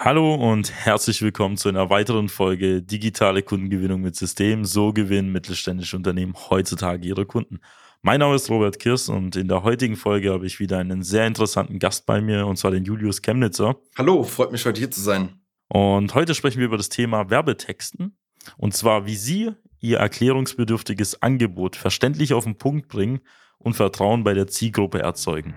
Hallo und herzlich willkommen zu einer weiteren Folge Digitale Kundengewinnung mit System. So gewinnen mittelständische Unternehmen heutzutage ihre Kunden. Mein Name ist Robert Kirsten und in der heutigen Folge habe ich wieder einen sehr interessanten Gast bei mir und zwar den Julius Chemnitzer. Hallo, freut mich heute hier zu sein. Und heute sprechen wir über das Thema Werbetexten und zwar wie Sie Ihr erklärungsbedürftiges Angebot verständlich auf den Punkt bringen und Vertrauen bei der Zielgruppe erzeugen.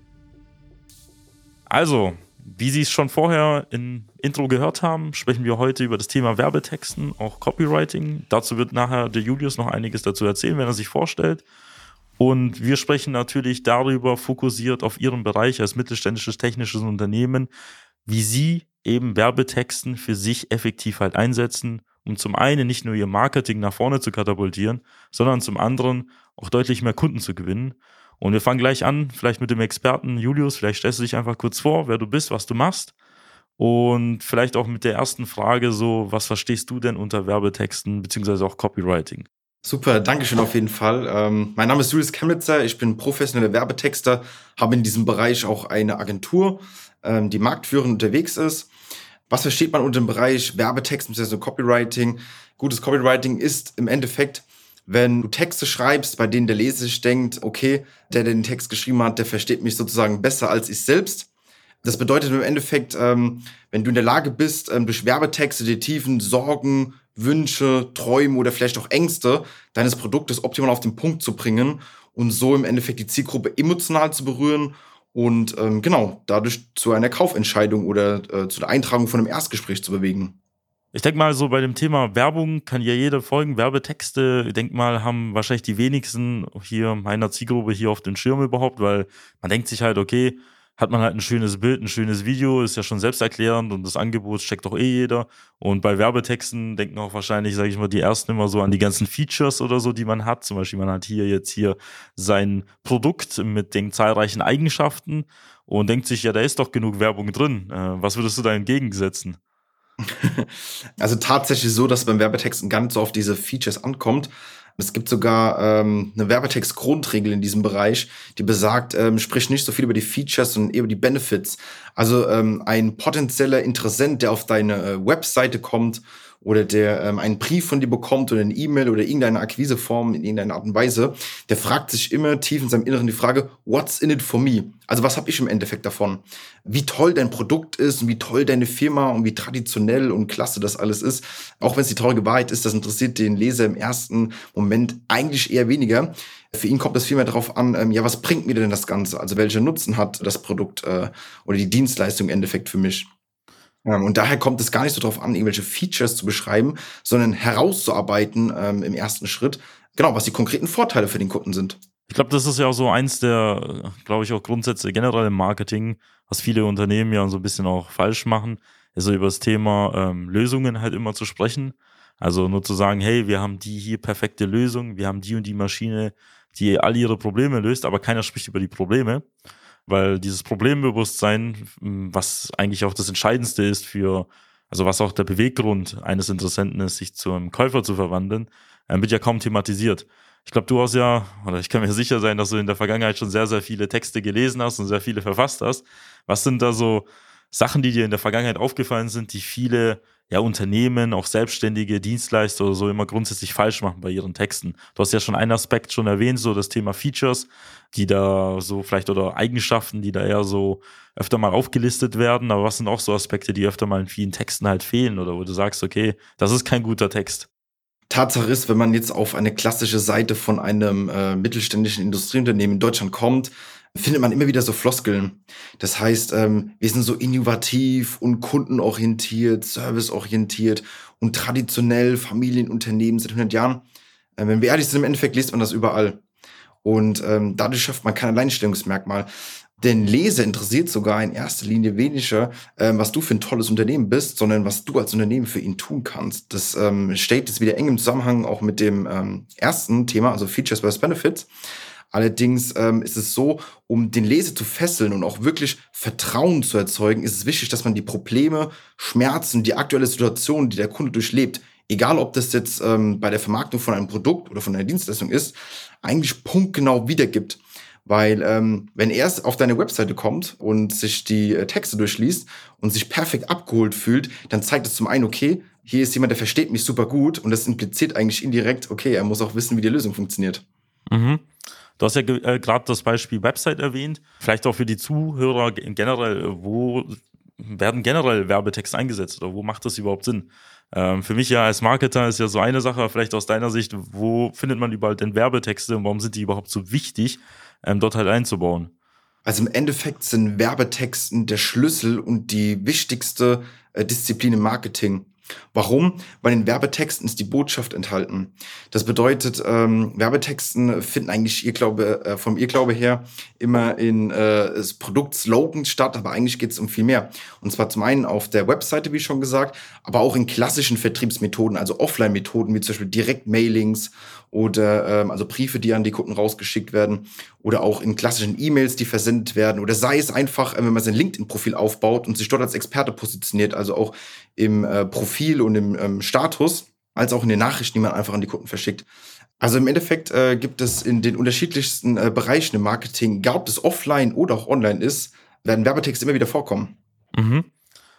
Also, wie Sie es schon vorher im Intro gehört haben, sprechen wir heute über das Thema Werbetexten, auch Copywriting. Dazu wird nachher der Julius noch einiges dazu erzählen, wenn er sich vorstellt. Und wir sprechen natürlich darüber, fokussiert auf Ihren Bereich als mittelständisches technisches Unternehmen, wie Sie eben Werbetexten für sich effektiv halt einsetzen, um zum einen nicht nur Ihr Marketing nach vorne zu katapultieren, sondern zum anderen auch deutlich mehr Kunden zu gewinnen. Und wir fangen gleich an, vielleicht mit dem Experten Julius. Vielleicht stellst du dich einfach kurz vor, wer du bist, was du machst. Und vielleicht auch mit der ersten Frage so, was verstehst du denn unter Werbetexten beziehungsweise auch Copywriting? Super, danke schön auf jeden Fall. Ähm, mein Name ist Julius Chemnitzer, ich bin professioneller Werbetexter, habe in diesem Bereich auch eine Agentur, ähm, die marktführend unterwegs ist. Was versteht man unter dem Bereich Werbetext bzw. Copywriting? Gutes Copywriting ist im Endeffekt wenn du Texte schreibst, bei denen der Leser sich denkt, okay, der, der den Text geschrieben hat, der versteht mich sozusagen besser als ich selbst. Das bedeutet im Endeffekt, ähm, wenn du in der Lage bist, ähm, durch Werbetexte die tiefen Sorgen, Wünsche, Träume oder vielleicht auch Ängste deines Produktes optimal auf den Punkt zu bringen und so im Endeffekt die Zielgruppe emotional zu berühren und ähm, genau dadurch zu einer Kaufentscheidung oder äh, zu der Eintragung von einem Erstgespräch zu bewegen. Ich denke mal, so bei dem Thema Werbung kann ja jeder folgen. Werbetexte, ich denke mal, haben wahrscheinlich die wenigsten hier meiner Zielgruppe hier auf den Schirm überhaupt, weil man denkt sich halt, okay, hat man halt ein schönes Bild, ein schönes Video, ist ja schon selbsterklärend und das Angebot steckt doch eh jeder. Und bei Werbetexten denken auch wahrscheinlich, sage ich mal, die ersten immer so an die ganzen Features oder so, die man hat. Zum Beispiel, man hat hier jetzt hier sein Produkt mit den zahlreichen Eigenschaften und denkt sich, ja, da ist doch genug Werbung drin. Äh, was würdest du da entgegensetzen? Also tatsächlich so, dass beim Werbetexten ganz so auf diese Features ankommt. Es gibt sogar ähm, eine Werbetext-Grundregel in diesem Bereich, die besagt, ähm, sprich nicht so viel über die Features, sondern eher über die Benefits. Also ähm, ein potenzieller Interessent, der auf deine äh, Webseite kommt oder der ähm, einen Brief von dir bekommt oder eine E-Mail oder irgendeine Akquiseform in irgendeiner Art und Weise, der fragt sich immer tief in seinem Inneren die Frage, what's in it for me? Also was habe ich im Endeffekt davon? Wie toll dein Produkt ist und wie toll deine Firma und wie traditionell und klasse das alles ist. Auch wenn es die traurige Wahrheit ist, das interessiert den Leser im ersten Moment eigentlich eher weniger. Für ihn kommt es vielmehr darauf an, ähm, ja, was bringt mir denn das Ganze? Also welcher Nutzen hat das Produkt äh, oder die Dienstleistung im Endeffekt für mich? Ähm, und daher kommt es gar nicht so darauf an, irgendwelche Features zu beschreiben, sondern herauszuarbeiten ähm, im ersten Schritt, genau, was die konkreten Vorteile für den Kunden sind. Ich glaube, das ist ja auch so eins der, glaube ich, auch Grundsätze generell im Marketing, was viele Unternehmen ja so ein bisschen auch falsch machen, ist so über das Thema ähm, Lösungen halt immer zu sprechen. Also nur zu sagen, hey, wir haben die hier perfekte Lösung, wir haben die und die Maschine, die all ihre Probleme löst, aber keiner spricht über die Probleme weil dieses Problembewusstsein, was eigentlich auch das Entscheidendste ist für, also was auch der Beweggrund eines Interessenten ist, sich zu einem Käufer zu verwandeln, äh, wird ja kaum thematisiert. Ich glaube, du hast ja, oder ich kann mir sicher sein, dass du in der Vergangenheit schon sehr, sehr viele Texte gelesen hast und sehr viele verfasst hast. Was sind da so Sachen, die dir in der Vergangenheit aufgefallen sind, die viele ja Unternehmen, auch Selbstständige, Dienstleister oder so immer grundsätzlich falsch machen bei ihren Texten. Du hast ja schon einen Aspekt schon erwähnt, so das Thema Features, die da so vielleicht oder Eigenschaften, die da eher so öfter mal aufgelistet werden. Aber was sind auch so Aspekte, die öfter mal in vielen Texten halt fehlen oder wo du sagst, okay, das ist kein guter Text? Tatsache ist, wenn man jetzt auf eine klassische Seite von einem äh, mittelständischen Industrieunternehmen in Deutschland kommt, findet man immer wieder so Floskeln. Das heißt, ähm, wir sind so innovativ und kundenorientiert, serviceorientiert und traditionell Familienunternehmen seit 100 Jahren. Äh, wenn wir ehrlich sind, im Endeffekt liest man das überall. Und ähm, dadurch schafft man kein Alleinstellungsmerkmal. Den Leser interessiert sogar in erster Linie weniger, ähm, was du für ein tolles Unternehmen bist, sondern was du als Unternehmen für ihn tun kannst. Das ähm, steht jetzt wieder eng im Zusammenhang auch mit dem ähm, ersten Thema, also Features versus Benefits. Allerdings ähm, ist es so, um den Leser zu fesseln und auch wirklich Vertrauen zu erzeugen, ist es wichtig, dass man die Probleme, Schmerzen, die aktuelle Situation, die der Kunde durchlebt, egal ob das jetzt ähm, bei der Vermarktung von einem Produkt oder von einer Dienstleistung ist, eigentlich punktgenau wiedergibt. Weil ähm, wenn er auf deine Webseite kommt und sich die äh, Texte durchliest und sich perfekt abgeholt fühlt, dann zeigt es zum einen, okay, hier ist jemand, der versteht mich super gut und das impliziert eigentlich indirekt, okay, er muss auch wissen, wie die Lösung funktioniert. Mhm. Du hast ja äh, gerade das Beispiel Website erwähnt. Vielleicht auch für die Zuhörer generell, wo werden generell Werbetexte eingesetzt oder wo macht das überhaupt Sinn? Ähm, für mich ja als Marketer ist ja so eine Sache, vielleicht aus deiner Sicht, wo findet man überall denn Werbetexte und warum sind die überhaupt so wichtig, ähm, dort halt einzubauen? Also im Endeffekt sind Werbetexten der Schlüssel und die wichtigste äh, Disziplin im Marketing. Warum? Weil in Werbetexten ist die Botschaft enthalten. Das bedeutet, ähm, Werbetexten finden eigentlich ihr Glaube, äh, vom Irrglaube her immer in äh, Produktslogans statt, aber eigentlich geht es um viel mehr. Und zwar zum einen auf der Webseite, wie schon gesagt, aber auch in klassischen Vertriebsmethoden, also Offline-Methoden, wie zum Beispiel Direktmailings oder ähm, also Briefe, die an die Kunden rausgeschickt werden oder auch in klassischen E-Mails, die versendet werden oder sei es einfach, äh, wenn man sein LinkedIn-Profil aufbaut und sich dort als Experte positioniert, also auch im äh, Profil und im ähm, Status, als auch in den Nachrichten, die man einfach an die Kunden verschickt. Also im Endeffekt äh, gibt es in den unterschiedlichsten äh, Bereichen im Marketing, egal ob das offline oder auch online ist, werden Werbetexte immer wieder vorkommen. Mhm.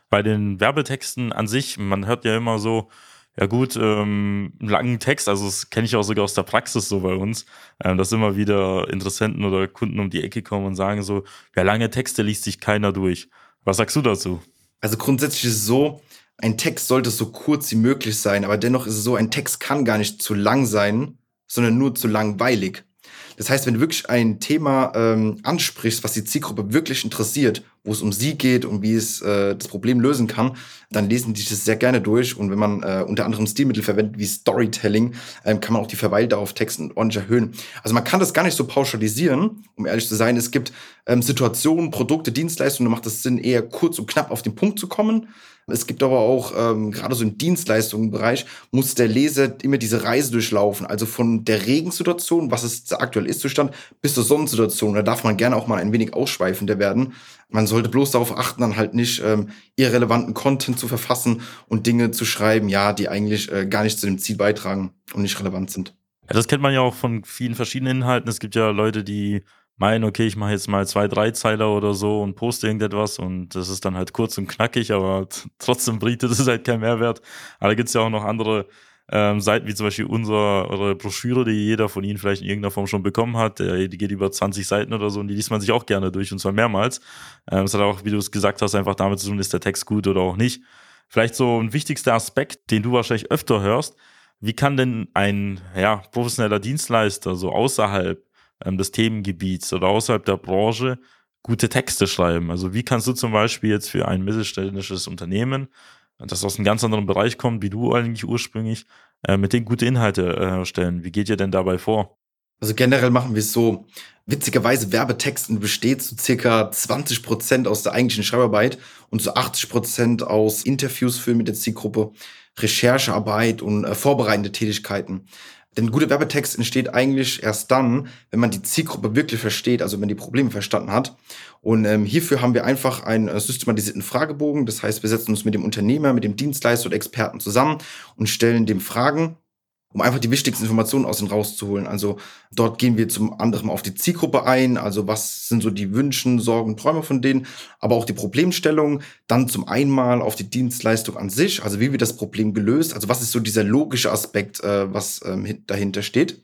Bei den Werbetexten an sich, man hört ja immer so, ja gut, ähm, einen langen Text, also das kenne ich auch sogar aus der Praxis so bei uns, ähm, dass immer wieder Interessenten oder Kunden um die Ecke kommen und sagen so, ja, lange Texte liest sich keiner durch. Was sagst du dazu? Also grundsätzlich ist es so, ein Text sollte so kurz wie möglich sein, aber dennoch ist es so, ein Text kann gar nicht zu lang sein, sondern nur zu langweilig. Das heißt, wenn du wirklich ein Thema ähm, ansprichst, was die Zielgruppe wirklich interessiert, wo es um sie geht und wie es äh, das Problem lösen kann, dann lesen die das sehr gerne durch. Und wenn man äh, unter anderem Stilmittel verwendet wie Storytelling, ähm, kann man auch die Verweildauer auf Texten ordentlich erhöhen. Also man kann das gar nicht so pauschalisieren, um ehrlich zu sein. Es gibt ähm, Situationen, Produkte, Dienstleistungen, da macht es Sinn, eher kurz und knapp auf den Punkt zu kommen. Es gibt aber auch, ähm, gerade so im Dienstleistungsbereich, muss der Leser immer diese Reise durchlaufen. Also von der Regensituation, was es der aktuelle Ist-Zustand, bis zur Sonnensituation. Da darf man gerne auch mal ein wenig ausschweifender werden. Man sollte bloß darauf achten, dann halt nicht ähm, irrelevanten Content zu verfassen und Dinge zu schreiben, ja, die eigentlich äh, gar nicht zu dem Ziel beitragen und nicht relevant sind. Ja, das kennt man ja auch von vielen verschiedenen Inhalten. Es gibt ja Leute, die meinen, okay, ich mache jetzt mal zwei, drei Zeiler oder so und poste irgendetwas und das ist dann halt kurz und knackig, aber trotzdem bietet es halt keinen Mehrwert. Aber da gibt es ja auch noch andere ähm, Seiten, wie zum Beispiel unsere Broschüre, die jeder von Ihnen vielleicht in irgendeiner Form schon bekommen hat. Die geht über 20 Seiten oder so und die liest man sich auch gerne durch und zwar mehrmals. Ähm, das hat auch, wie du es gesagt hast, einfach damit zu tun, ist der Text gut oder auch nicht. Vielleicht so ein wichtigster Aspekt, den du wahrscheinlich öfter hörst. Wie kann denn ein ja, professioneller Dienstleister so außerhalb ähm, des Themengebiets oder außerhalb der Branche gute Texte schreiben. Also wie kannst du zum Beispiel jetzt für ein mittelständisches Unternehmen, das aus einem ganz anderen Bereich kommt, wie du eigentlich ursprünglich, äh, mit denen gute Inhalte äh, erstellen? Wie geht ihr denn dabei vor? Also generell machen wir es so. Witzigerweise, Werbetexten besteht zu circa 20 Prozent aus der eigentlichen Schreibarbeit und zu 80 Prozent aus Interviews für mit der Zielgruppe, Recherchearbeit und äh, vorbereitende Tätigkeiten. Denn guter Werbetext entsteht eigentlich erst dann, wenn man die Zielgruppe wirklich versteht, also wenn die Probleme verstanden hat. Und ähm, hierfür haben wir einfach einen äh, systematisierten Fragebogen. Das heißt, wir setzen uns mit dem Unternehmer, mit dem Dienstleister oder Experten zusammen und stellen dem Fragen, um einfach die wichtigsten Informationen aus den rauszuholen. Also dort gehen wir zum anderen auf die Zielgruppe ein, also was sind so die Wünschen, Sorgen, Träume von denen, aber auch die Problemstellung, dann zum einmal auf die Dienstleistung an sich, also wie wird das Problem gelöst, also was ist so dieser logische Aspekt, äh, was ähm, dahinter steht.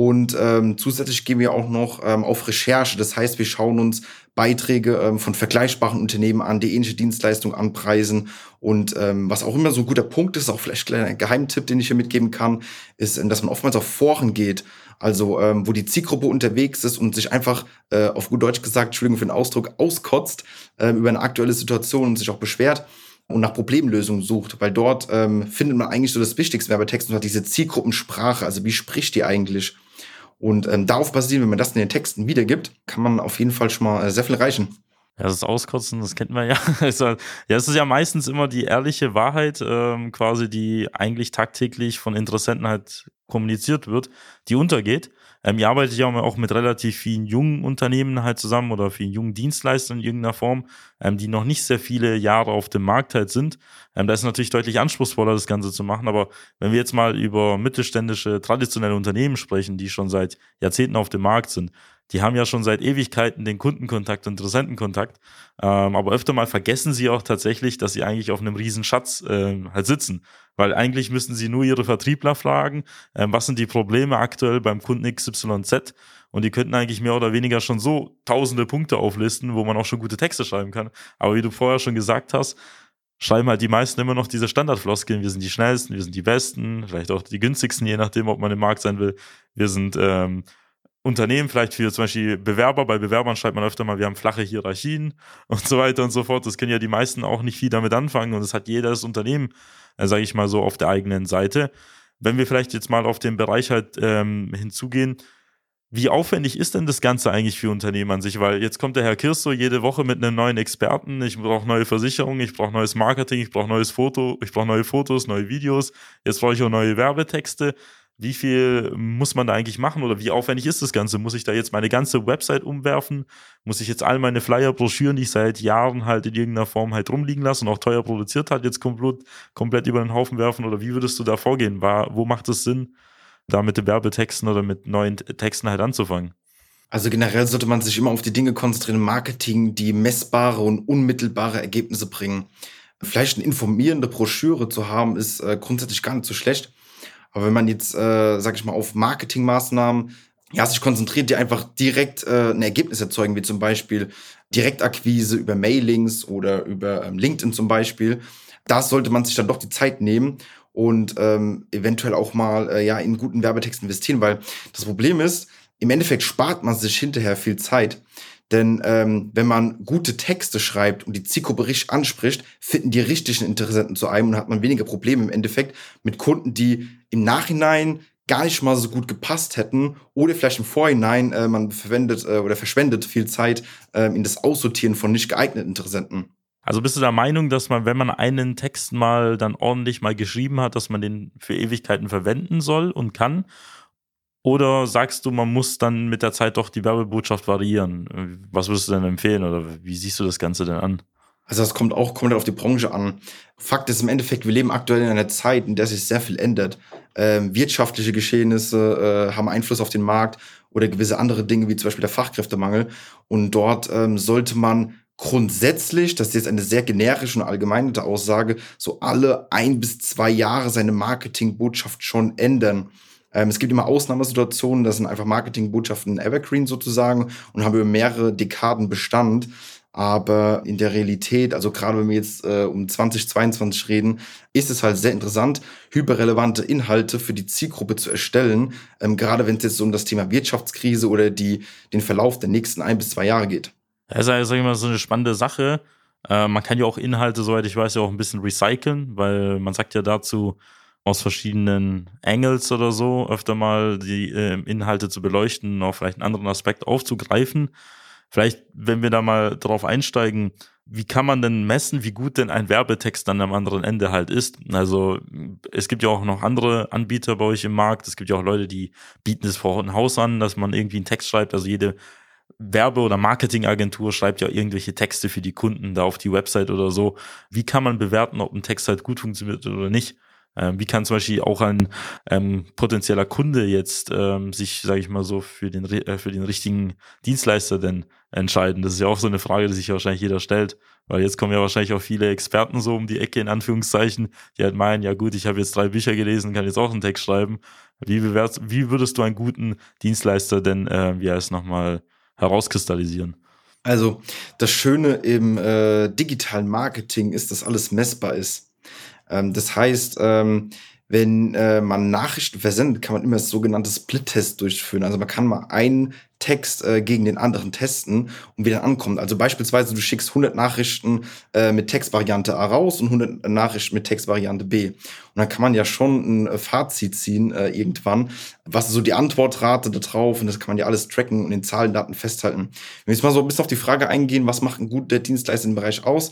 Und ähm, zusätzlich gehen wir auch noch ähm, auf Recherche. Das heißt, wir schauen uns Beiträge ähm, von vergleichbaren Unternehmen an, die ähnliche Dienstleistungen anpreisen. Und ähm, was auch immer so ein guter Punkt ist, auch vielleicht ein Geheimtipp, den ich hier mitgeben kann, ist, ähm, dass man oftmals auf Foren geht, also ähm, wo die Zielgruppe unterwegs ist und sich einfach, äh, auf gut Deutsch gesagt, Entschuldigung für den Ausdruck, auskotzt äh, über eine aktuelle Situation und sich auch beschwert und nach Problemlösungen sucht, weil dort ähm, findet man eigentlich so das Wichtigste Werbetext und hat diese Zielgruppensprache, also wie spricht die eigentlich? Und ähm, darauf basieren, wenn man das in den Texten wiedergibt, kann man auf jeden Fall schon mal äh, sehr viel erreichen. Ja, das Auskotzen, das kennt man ja. ja, es ist ja meistens immer die ehrliche Wahrheit, ähm, quasi, die eigentlich tagtäglich von Interessenten halt kommuniziert wird, die untergeht. Ähm, ihr arbeitet ja auch mit relativ vielen jungen Unternehmen halt zusammen oder vielen jungen Dienstleistern in irgendeiner Form, ähm, die noch nicht sehr viele Jahre auf dem Markt halt sind. Ähm, da ist natürlich deutlich anspruchsvoller, das Ganze zu machen. Aber wenn wir jetzt mal über mittelständische, traditionelle Unternehmen sprechen, die schon seit Jahrzehnten auf dem Markt sind, die haben ja schon seit Ewigkeiten den Kundenkontakt, Interessentenkontakt. Ähm, aber öfter mal vergessen sie auch tatsächlich, dass sie eigentlich auf einem riesen Schatz äh, halt sitzen. Weil eigentlich müssten sie nur ihre Vertriebler fragen, äh, was sind die Probleme aktuell beim Kunden XYZ und die könnten eigentlich mehr oder weniger schon so tausende Punkte auflisten, wo man auch schon gute Texte schreiben kann. Aber wie du vorher schon gesagt hast, schreiben halt die meisten immer noch diese Standardfloskeln. Wir sind die schnellsten, wir sind die besten, vielleicht auch die günstigsten, je nachdem, ob man im Markt sein will. Wir sind ähm, Unternehmen, vielleicht für zum Beispiel Bewerber, bei Bewerbern schreibt man öfter mal, wir haben flache Hierarchien und so weiter und so fort. Das können ja die meisten auch nicht viel damit anfangen und das hat jedes Unternehmen, äh, sage ich mal so, auf der eigenen Seite. Wenn wir vielleicht jetzt mal auf den Bereich halt ähm, hinzugehen, wie aufwendig ist denn das Ganze eigentlich für Unternehmen an sich? Weil jetzt kommt der Herr Kirsto jede Woche mit einem neuen Experten. Ich brauche neue Versicherungen, ich brauche neues Marketing, ich brauche neues Foto, ich brauche neue Fotos, neue Videos. Jetzt brauche ich auch neue Werbetexte wie viel muss man da eigentlich machen oder wie aufwendig ist das Ganze? Muss ich da jetzt meine ganze Website umwerfen? Muss ich jetzt all meine Flyer, Broschüren, die ich seit Jahren halt in irgendeiner Form halt rumliegen lassen und auch teuer produziert hat, jetzt komplett, komplett über den Haufen werfen? Oder wie würdest du da vorgehen? War, wo macht es Sinn, da mit den Werbetexten oder mit neuen Texten halt anzufangen? Also generell sollte man sich immer auf die Dinge konzentrieren im Marketing, die messbare und unmittelbare Ergebnisse bringen. Vielleicht eine informierende Broschüre zu haben, ist äh, grundsätzlich gar nicht so schlecht. Aber wenn man jetzt, äh, sag ich mal, auf Marketingmaßnahmen ja, sich konzentriert, die einfach direkt äh, ein Ergebnis erzeugen, wie zum Beispiel Direktakquise über Mailings oder über ähm, LinkedIn zum Beispiel, da sollte man sich dann doch die Zeit nehmen und ähm, eventuell auch mal äh, ja in guten Werbetext investieren, weil das Problem ist, im Endeffekt spart man sich hinterher viel Zeit. Denn ähm, wenn man gute Texte schreibt und die richtig anspricht, finden die richtigen Interessenten zu einem und hat man weniger Probleme im Endeffekt mit Kunden, die im Nachhinein gar nicht mal so gut gepasst hätten oder vielleicht im Vorhinein äh, man verwendet äh, oder verschwendet viel Zeit äh, in das Aussortieren von nicht geeigneten Interessenten. Also bist du der Meinung, dass man, wenn man einen Text mal dann ordentlich mal geschrieben hat, dass man den für Ewigkeiten verwenden soll und kann? Oder sagst du, man muss dann mit der Zeit doch die Werbebotschaft variieren? Was würdest du denn empfehlen oder wie siehst du das Ganze denn an? Also das kommt auch komplett auf die Branche an. Fakt ist im Endeffekt, wir leben aktuell in einer Zeit, in der sich sehr viel ändert. Ähm, wirtschaftliche Geschehnisse äh, haben Einfluss auf den Markt oder gewisse andere Dinge, wie zum Beispiel der Fachkräftemangel. Und dort ähm, sollte man grundsätzlich, das ist jetzt eine sehr generische und allgemeine Aussage, so alle ein bis zwei Jahre seine Marketingbotschaft schon ändern. Ähm, es gibt immer Ausnahmesituationen, das sind einfach Marketingbotschaften Evergreen sozusagen und haben über mehrere Dekaden Bestand. Aber in der Realität, also gerade wenn wir jetzt äh, um 2022 reden, ist es halt sehr interessant, hyperrelevante Inhalte für die Zielgruppe zu erstellen, ähm, gerade wenn es jetzt um das Thema Wirtschaftskrise oder die, den Verlauf der nächsten ein bis zwei Jahre geht. Das ist ja, sag ich mal, so eine spannende Sache. Äh, man kann ja auch Inhalte, soweit ich weiß, ja auch ein bisschen recyceln, weil man sagt ja dazu, aus verschiedenen Angles oder so öfter mal die äh, Inhalte zu beleuchten, noch vielleicht einen anderen Aspekt aufzugreifen. Vielleicht, wenn wir da mal drauf einsteigen, wie kann man denn messen, wie gut denn ein Werbetext dann am anderen Ende halt ist? Also es gibt ja auch noch andere Anbieter bei euch im Markt. Es gibt ja auch Leute, die bieten es vor ein Haus an, dass man irgendwie einen Text schreibt. Also jede Werbe- oder Marketingagentur schreibt ja irgendwelche Texte für die Kunden da auf die Website oder so. Wie kann man bewerten, ob ein Text halt gut funktioniert oder nicht? Ähm, wie kann zum Beispiel auch ein ähm, potenzieller Kunde jetzt ähm, sich, sage ich mal so, für den, äh, für den richtigen Dienstleister denn entscheiden? Das ist ja auch so eine Frage, die sich wahrscheinlich jeder stellt, weil jetzt kommen ja wahrscheinlich auch viele Experten so um die Ecke, in Anführungszeichen, die halt meinen, ja gut, ich habe jetzt drei Bücher gelesen, kann jetzt auch einen Text schreiben. Wie, bewertst, wie würdest du einen guten Dienstleister denn, äh, wie heißt nochmal, herauskristallisieren? Also das Schöne im äh, digitalen Marketing ist, dass alles messbar ist. Ähm, das heißt, ähm, wenn äh, man Nachrichten versendet, kann man immer das sogenannte Split-Test durchführen. Also man kann mal einen Text äh, gegen den anderen testen und wie der ankommt. Also beispielsweise du schickst 100 Nachrichten äh, mit Textvariante A raus und 100 Nachrichten mit Textvariante B. Und dann kann man ja schon ein äh, Fazit ziehen äh, irgendwann, was so die Antwortrate da drauf und das kann man ja alles tracken und in Zahlen, Daten festhalten. Wenn wir jetzt mal so ein bisschen auf die Frage eingehen, was macht ein guter Dienstleister im Bereich aus?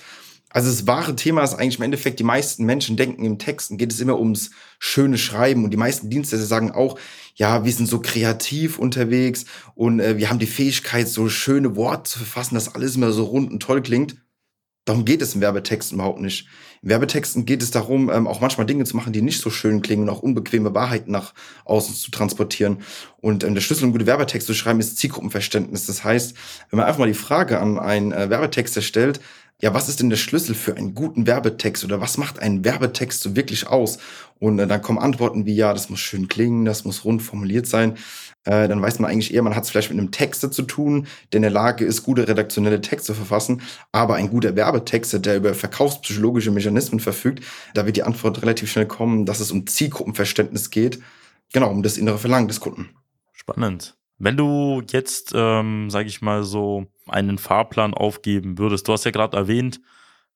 Also das wahre Thema ist eigentlich im Endeffekt, die meisten Menschen denken im Texten, geht es immer ums schöne Schreiben und die meisten Dienstleister sagen auch, ja, wir sind so kreativ unterwegs und äh, wir haben die Fähigkeit, so schöne Worte zu verfassen, dass alles immer so rund und toll klingt. Darum geht es in Werbetexten überhaupt nicht. In Werbetexten geht es darum, ähm, auch manchmal Dinge zu machen, die nicht so schön klingen und auch unbequeme Wahrheiten nach außen zu transportieren. Und ähm, der Schlüssel, um gute Werbetexte zu schreiben, ist Zielgruppenverständnis. Das heißt, wenn man einfach mal die Frage an einen äh, Werbetexter stellt, ja, was ist denn der Schlüssel für einen guten Werbetext oder was macht einen Werbetext so wirklich aus? Und äh, dann kommen Antworten wie, ja, das muss schön klingen, das muss rund formuliert sein. Äh, dann weiß man eigentlich eher, man hat es vielleicht mit einem Texter zu tun, der in der Lage ist, gute redaktionelle Texte zu verfassen. Aber ein guter Werbetexter, der über verkaufspsychologische Mechanismen verfügt, da wird die Antwort relativ schnell kommen, dass es um Zielgruppenverständnis geht. Genau, um das innere Verlangen des Kunden. Spannend. Wenn du jetzt, ähm, sage ich mal so, einen Fahrplan aufgeben würdest, du hast ja gerade erwähnt,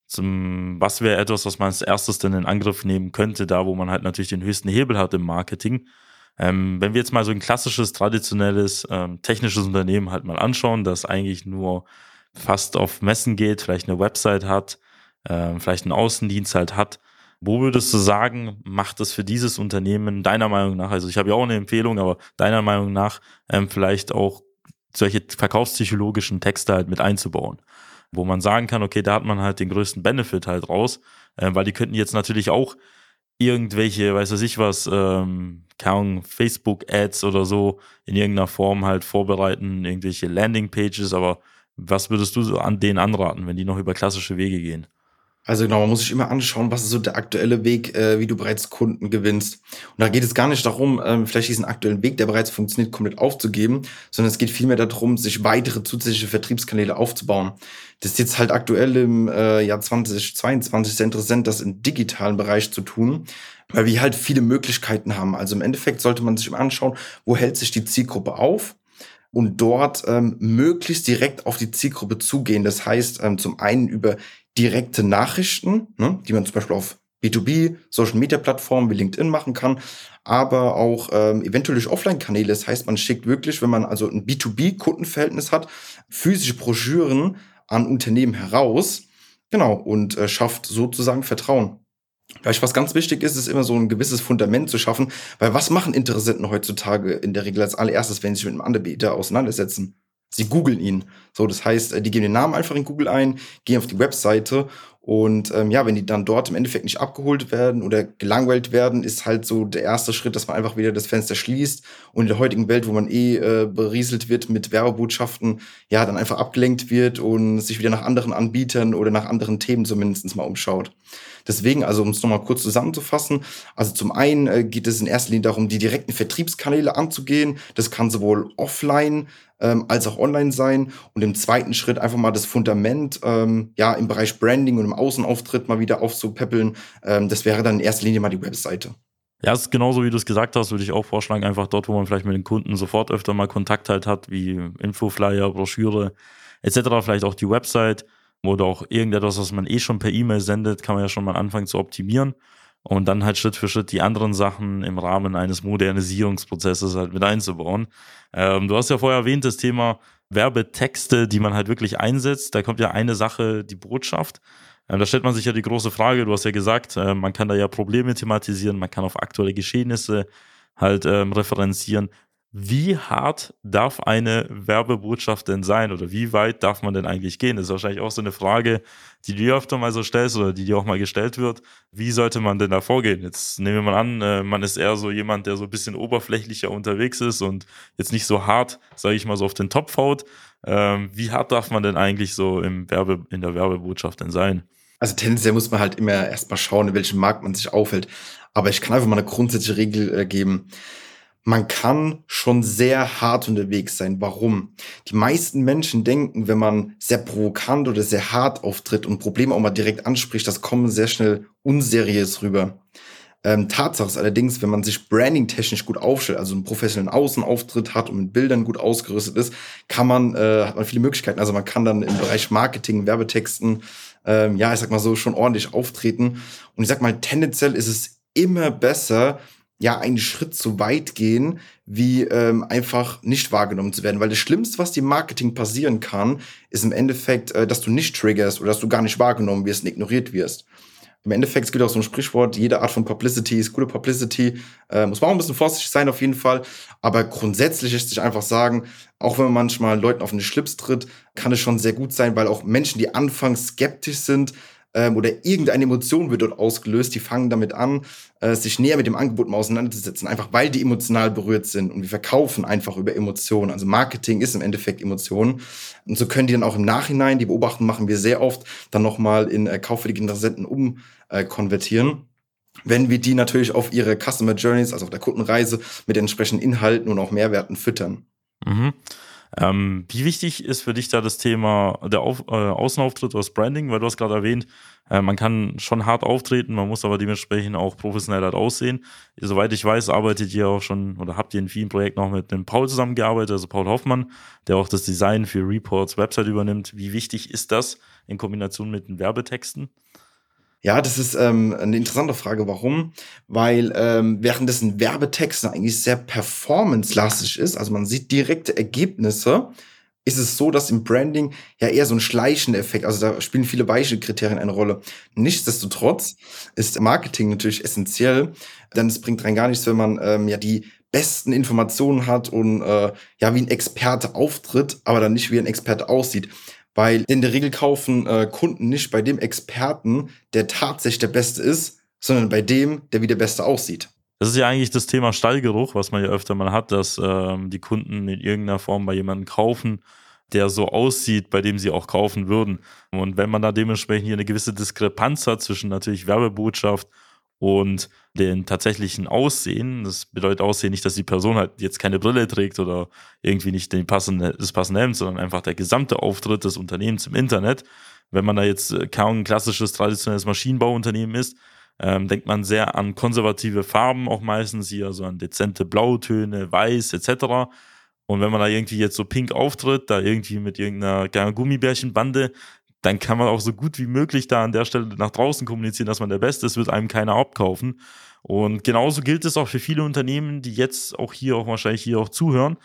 zum, was wäre etwas, was man als erstes denn in Angriff nehmen könnte, da wo man halt natürlich den höchsten Hebel hat im Marketing. Ähm, wenn wir jetzt mal so ein klassisches, traditionelles, ähm, technisches Unternehmen halt mal anschauen, das eigentlich nur fast auf Messen geht, vielleicht eine Website hat, ähm, vielleicht einen Außendienst halt hat, wo würdest du sagen, macht es für dieses Unternehmen deiner Meinung nach, also ich habe ja auch eine Empfehlung, aber deiner Meinung nach ähm, vielleicht auch solche verkaufspsychologischen Texte halt mit einzubauen? Wo man sagen kann, okay, da hat man halt den größten Benefit halt raus, äh, weil die könnten jetzt natürlich auch irgendwelche, weiß was ich was, ähm, Facebook-Ads oder so in irgendeiner Form halt vorbereiten, irgendwelche Landing-Pages, aber was würdest du so an denen anraten, wenn die noch über klassische Wege gehen? Also genau, man muss sich immer anschauen, was ist so der aktuelle Weg, äh, wie du bereits Kunden gewinnst. Und da geht es gar nicht darum, ähm, vielleicht diesen aktuellen Weg, der bereits funktioniert, komplett aufzugeben, sondern es geht vielmehr darum, sich weitere zusätzliche Vertriebskanäle aufzubauen. Das ist jetzt halt aktuell im äh, Jahr 2022 sehr interessant, das im digitalen Bereich zu tun, weil wir halt viele Möglichkeiten haben. Also im Endeffekt sollte man sich immer anschauen, wo hält sich die Zielgruppe auf und dort ähm, möglichst direkt auf die Zielgruppe zugehen. Das heißt, ähm, zum einen über direkte Nachrichten, ne, die man zum Beispiel auf B2B, Social Media Plattformen wie LinkedIn machen kann, aber auch ähm, eventuell durch Offline-Kanäle. Das heißt, man schickt wirklich, wenn man also ein B2B-Kundenverhältnis hat, physische Broschüren an Unternehmen heraus. Genau, und äh, schafft sozusagen Vertrauen. Vielleicht was ganz wichtig ist, ist immer so ein gewisses Fundament zu schaffen, weil was machen Interessenten heutzutage in der Regel als allererstes, wenn sie sich mit einem Anbieter auseinandersetzen? Sie googeln ihn. So, das heißt, äh, die geben den Namen einfach in Google ein, gehen auf die Webseite und ähm, ja, wenn die dann dort im Endeffekt nicht abgeholt werden oder gelangweilt werden, ist halt so der erste Schritt, dass man einfach wieder das Fenster schließt und in der heutigen Welt, wo man eh äh, berieselt wird mit Werbebotschaften, ja, dann einfach abgelenkt wird und sich wieder nach anderen Anbietern oder nach anderen Themen zumindest mal umschaut. Deswegen, also um es nochmal kurz zusammenzufassen, also zum einen äh, geht es in erster Linie darum, die direkten Vertriebskanäle anzugehen. Das kann sowohl offline ähm, als auch online sein. Und im zweiten Schritt einfach mal das Fundament ähm, ja im Bereich Branding und im Außenauftritt mal wieder aufzupäppeln. Ähm, das wäre dann in erster Linie mal die Webseite. Ja, es ist genauso wie du es gesagt hast, würde ich auch vorschlagen, einfach dort, wo man vielleicht mit den Kunden sofort öfter mal Kontakt halt hat, wie Infoflyer, Broschüre etc., vielleicht auch die Website oder auch irgendetwas, was man eh schon per E-Mail sendet, kann man ja schon mal anfangen zu optimieren und dann halt Schritt für Schritt die anderen Sachen im Rahmen eines Modernisierungsprozesses halt mit einzubauen. Ähm, du hast ja vorher erwähnt, das Thema Werbetexte, die man halt wirklich einsetzt. Da kommt ja eine Sache, die Botschaft. Ähm, da stellt man sich ja die große Frage, du hast ja gesagt, äh, man kann da ja Probleme thematisieren, man kann auf aktuelle Geschehnisse halt ähm, referenzieren. Wie hart darf eine Werbebotschaft denn sein oder wie weit darf man denn eigentlich gehen? Das ist wahrscheinlich auch so eine Frage, die du öfter mal so stellst oder die dir auch mal gestellt wird. Wie sollte man denn da vorgehen? Jetzt nehmen wir mal an, äh, man ist eher so jemand, der so ein bisschen oberflächlicher unterwegs ist und jetzt nicht so hart, sage ich mal, so auf den Topf haut. Ähm, wie hart darf man denn eigentlich so im Werbe, in der Werbebotschaft denn sein? Also tendenziell muss man halt immer erstmal schauen, in welchem Markt man sich aufhält. Aber ich kann einfach mal eine grundsätzliche Regel äh, geben man kann schon sehr hart unterwegs sein. Warum? Die meisten Menschen denken, wenn man sehr provokant oder sehr hart auftritt und Probleme auch mal direkt anspricht, das kommen sehr schnell unseriös rüber. Ähm, Tatsache ist allerdings, wenn man sich branding-technisch gut aufstellt, also einen professionellen Außenauftritt hat und mit Bildern gut ausgerüstet ist, kann man, äh, hat man viele Möglichkeiten. Also man kann dann im Bereich Marketing, Werbetexten, ähm, ja, ich sag mal so, schon ordentlich auftreten. Und ich sag mal, tendenziell ist es immer besser, ja einen Schritt zu weit gehen, wie ähm, einfach nicht wahrgenommen zu werden. Weil das Schlimmste, was dem Marketing passieren kann, ist im Endeffekt, äh, dass du nicht triggerst oder dass du gar nicht wahrgenommen wirst und ignoriert wirst. Im Endeffekt es gibt auch so ein Sprichwort, jede Art von Publicity ist gute Publicity. Äh, muss man auch ein bisschen vorsichtig sein auf jeden Fall. Aber grundsätzlich ist sich einfach sagen, auch wenn man manchmal Leuten auf den Schlips tritt, kann es schon sehr gut sein, weil auch Menschen, die anfangs skeptisch sind, ähm, oder irgendeine Emotion wird dort ausgelöst, die fangen damit an, äh, sich näher mit dem Angebot mal auseinanderzusetzen, einfach weil die emotional berührt sind und wir verkaufen einfach über Emotionen. Also Marketing ist im Endeffekt Emotionen und so können die dann auch im Nachhinein, die Beobachtung machen wir sehr oft, dann nochmal in äh, kaufwillige Interessenten umkonvertieren. Äh, wenn wir die natürlich auf ihre Customer Journeys, also auf der Kundenreise, mit entsprechenden Inhalten und auch Mehrwerten füttern. Mhm. Ähm, wie wichtig ist für dich da das Thema der Auf, äh, Außenauftritt oder das Branding? Weil du hast gerade erwähnt, äh, man kann schon hart auftreten, man muss aber dementsprechend auch professionell halt aussehen. Soweit ich weiß, arbeitet ihr auch schon oder habt ihr in vielen Projekten auch mit dem Paul zusammengearbeitet, also Paul Hoffmann, der auch das Design für Reports Website übernimmt. Wie wichtig ist das in Kombination mit den Werbetexten? Ja, das ist ähm, eine interessante Frage. Warum? Weil ähm, währenddessen Werbetexten eigentlich sehr performance-lastig ist, also man sieht direkte Ergebnisse, ist es so, dass im Branding ja eher so ein schleichender Effekt, also da spielen viele weiche Kriterien eine Rolle. Nichtsdestotrotz ist Marketing natürlich essentiell, denn es bringt rein gar nichts, wenn man ähm, ja die besten Informationen hat und äh, ja wie ein Experte auftritt, aber dann nicht wie ein Experte aussieht. Weil in der Regel kaufen äh, Kunden nicht bei dem Experten, der tatsächlich der Beste ist, sondern bei dem, der wie der Beste aussieht. Das ist ja eigentlich das Thema Stallgeruch, was man ja öfter mal hat, dass ähm, die Kunden in irgendeiner Form bei jemandem kaufen, der so aussieht, bei dem sie auch kaufen würden. Und wenn man da dementsprechend hier eine gewisse Diskrepanz hat zwischen natürlich Werbebotschaft und den tatsächlichen Aussehen. Das bedeutet Aussehen nicht, dass die Person halt jetzt keine Brille trägt oder irgendwie nicht den passende, das passende Hemd, sondern einfach der gesamte Auftritt des Unternehmens im Internet. Wenn man da jetzt äh, kaum ein klassisches, traditionelles Maschinenbauunternehmen ist, ähm, denkt man sehr an konservative Farben, auch meistens hier so an dezente Blautöne, Weiß etc. Und wenn man da irgendwie jetzt so pink auftritt, da irgendwie mit irgendeiner Gummibärchenbande, dann kann man auch so gut wie möglich da an der Stelle nach draußen kommunizieren, dass man der Beste ist, wird einem keiner abkaufen. Und genauso gilt es auch für viele Unternehmen, die jetzt auch hier auch wahrscheinlich hier auch zuhören.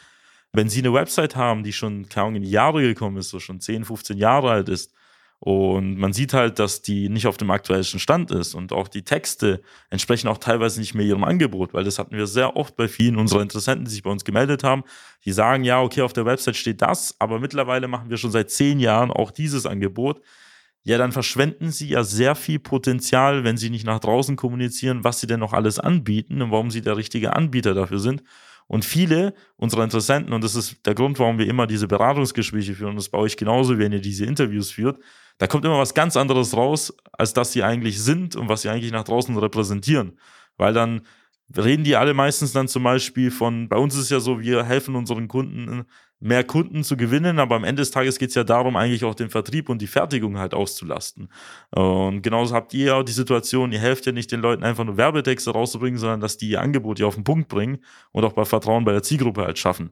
Wenn sie eine Website haben, die schon kaum in die Jahre gekommen ist, so schon 10, 15 Jahre alt ist, und man sieht halt, dass die nicht auf dem aktuellsten Stand ist und auch die Texte entsprechen auch teilweise nicht mehr ihrem Angebot, weil das hatten wir sehr oft bei vielen unserer Interessenten, die sich bei uns gemeldet haben. Die sagen, ja, okay, auf der Website steht das, aber mittlerweile machen wir schon seit zehn Jahren auch dieses Angebot. Ja, dann verschwenden sie ja sehr viel Potenzial, wenn sie nicht nach draußen kommunizieren, was sie denn noch alles anbieten und warum sie der richtige Anbieter dafür sind. Und viele unserer Interessenten, und das ist der Grund, warum wir immer diese Beratungsgespräche führen, das bei euch genauso, wenn ihr diese Interviews führt, da kommt immer was ganz anderes raus, als dass sie eigentlich sind und was sie eigentlich nach draußen repräsentieren. Weil dann reden die alle meistens dann zum Beispiel von, bei uns ist es ja so, wir helfen unseren Kunden, mehr Kunden zu gewinnen, aber am Ende des Tages geht es ja darum, eigentlich auch den Vertrieb und die Fertigung halt auszulasten. Und genauso habt ihr ja auch die Situation, ihr helft ja nicht den Leuten einfach nur Werbetexte rauszubringen, sondern dass die ihr Angebot ja auf den Punkt bringen und auch bei Vertrauen bei der Zielgruppe halt schaffen.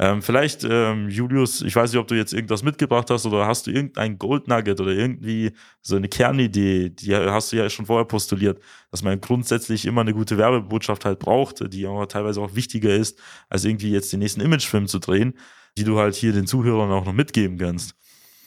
Ähm, vielleicht, ähm, Julius, ich weiß nicht, ob du jetzt irgendwas mitgebracht hast oder hast du irgendein Gold Nugget oder irgendwie so eine Kernidee, die hast du ja schon vorher postuliert, dass man grundsätzlich immer eine gute Werbebotschaft halt braucht, die aber teilweise auch wichtiger ist, als irgendwie jetzt den nächsten Imagefilm zu drehen, die du halt hier den Zuhörern auch noch mitgeben kannst.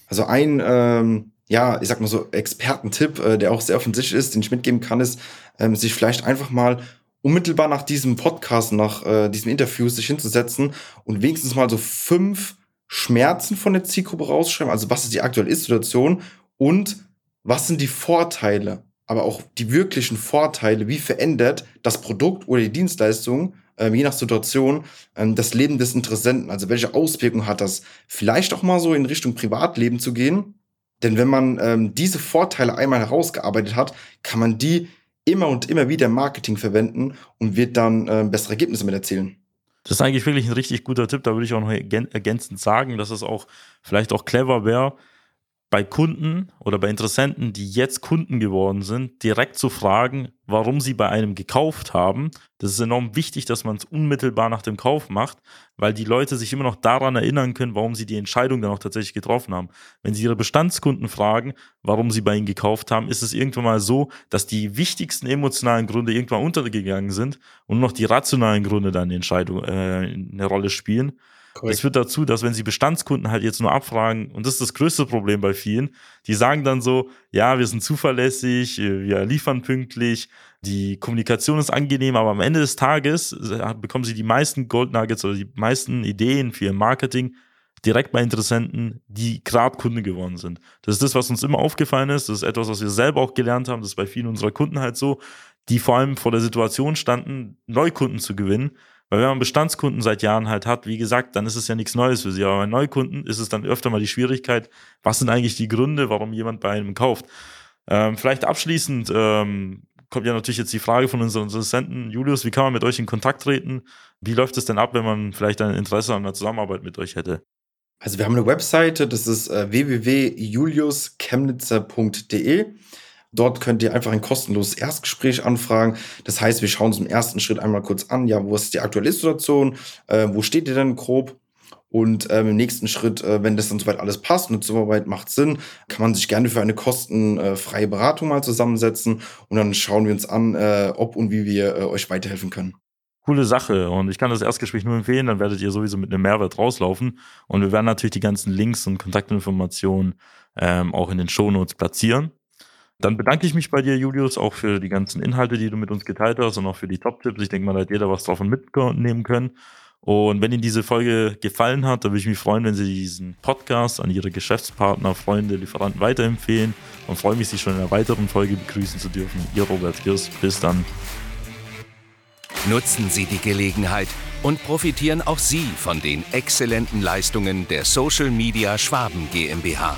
Also ein, ähm, ja, ich sag mal so Expertentipp, äh, der auch sehr offensichtlich ist, den ich mitgeben kann, ist, ähm, sich vielleicht einfach mal unmittelbar nach diesem Podcast, nach äh, diesem Interview sich hinzusetzen und wenigstens mal so fünf Schmerzen von der Zielgruppe rausschreiben. Also was ist die aktuelle Ist-Situation und was sind die Vorteile, aber auch die wirklichen Vorteile, wie verändert das Produkt oder die Dienstleistung, äh, je nach Situation, äh, das Leben des Interessenten. Also welche Auswirkungen hat das? Vielleicht auch mal so in Richtung Privatleben zu gehen. Denn wenn man ähm, diese Vorteile einmal herausgearbeitet hat, kann man die immer und immer wieder Marketing verwenden und wird dann äh, bessere Ergebnisse mit erzielen. Das ist eigentlich wirklich ein richtig guter Tipp. Da würde ich auch noch ergänzend sagen, dass es auch vielleicht auch clever wäre, bei Kunden oder bei Interessenten, die jetzt Kunden geworden sind, direkt zu fragen, warum sie bei einem gekauft haben. Das ist enorm wichtig, dass man es unmittelbar nach dem Kauf macht, weil die Leute sich immer noch daran erinnern können, warum sie die Entscheidung dann auch tatsächlich getroffen haben. Wenn sie ihre Bestandskunden fragen, warum sie bei ihnen gekauft haben, ist es irgendwann mal so, dass die wichtigsten emotionalen Gründe irgendwann untergegangen sind und noch die rationalen Gründe dann die Entscheidung äh, eine Rolle spielen. Korrekt. Das führt dazu, dass wenn sie Bestandskunden halt jetzt nur abfragen, und das ist das größte Problem bei vielen, die sagen dann so, ja, wir sind zuverlässig, wir liefern pünktlich, die Kommunikation ist angenehm, aber am Ende des Tages äh, bekommen sie die meisten Gold Nuggets oder die meisten Ideen für ihr Marketing direkt bei Interessenten, die gerade Kunden geworden sind. Das ist das, was uns immer aufgefallen ist. Das ist etwas, was wir selber auch gelernt haben. Das ist bei vielen unserer Kunden halt so, die vor allem vor der Situation standen, Neukunden zu gewinnen weil wenn man Bestandskunden seit Jahren halt hat, wie gesagt, dann ist es ja nichts Neues für sie. Aber bei Neukunden ist es dann öfter mal die Schwierigkeit, was sind eigentlich die Gründe, warum jemand bei einem kauft. Ähm, vielleicht abschließend ähm, kommt ja natürlich jetzt die Frage von unseren Assistenten, Julius, wie kann man mit euch in Kontakt treten? Wie läuft es denn ab, wenn man vielleicht ein Interesse an einer Zusammenarbeit mit euch hätte? Also wir haben eine Webseite, das ist äh, www.juliuschemnitzer.de. Dort könnt ihr einfach ein kostenloses Erstgespräch anfragen. Das heißt, wir schauen uns im ersten Schritt einmal kurz an, ja, wo ist die aktuelle Situation, äh, wo steht ihr denn grob? Und ähm, im nächsten Schritt, äh, wenn das dann soweit alles passt und Zusammenarbeit macht Sinn, kann man sich gerne für eine kostenfreie Beratung mal zusammensetzen und dann schauen wir uns an, äh, ob und wie wir äh, euch weiterhelfen können. Coole Sache und ich kann das Erstgespräch nur empfehlen, dann werdet ihr sowieso mit einem Mehrwert rauslaufen und wir werden natürlich die ganzen Links und Kontaktinformationen ähm, auch in den Shownotes platzieren. Dann bedanke ich mich bei dir, Julius, auch für die ganzen Inhalte, die du mit uns geteilt hast und auch für die Top-Tipps. Ich denke mal, da hat jeder was davon mitnehmen können. Und wenn Ihnen diese Folge gefallen hat, dann würde ich mich freuen, wenn Sie diesen Podcast an Ihre Geschäftspartner, Freunde, Lieferanten weiterempfehlen und freue mich, Sie schon in einer weiteren Folge begrüßen zu dürfen. Ihr Robert Girs. Bis dann. Nutzen Sie die Gelegenheit und profitieren auch Sie von den exzellenten Leistungen der Social Media Schwaben GmbH.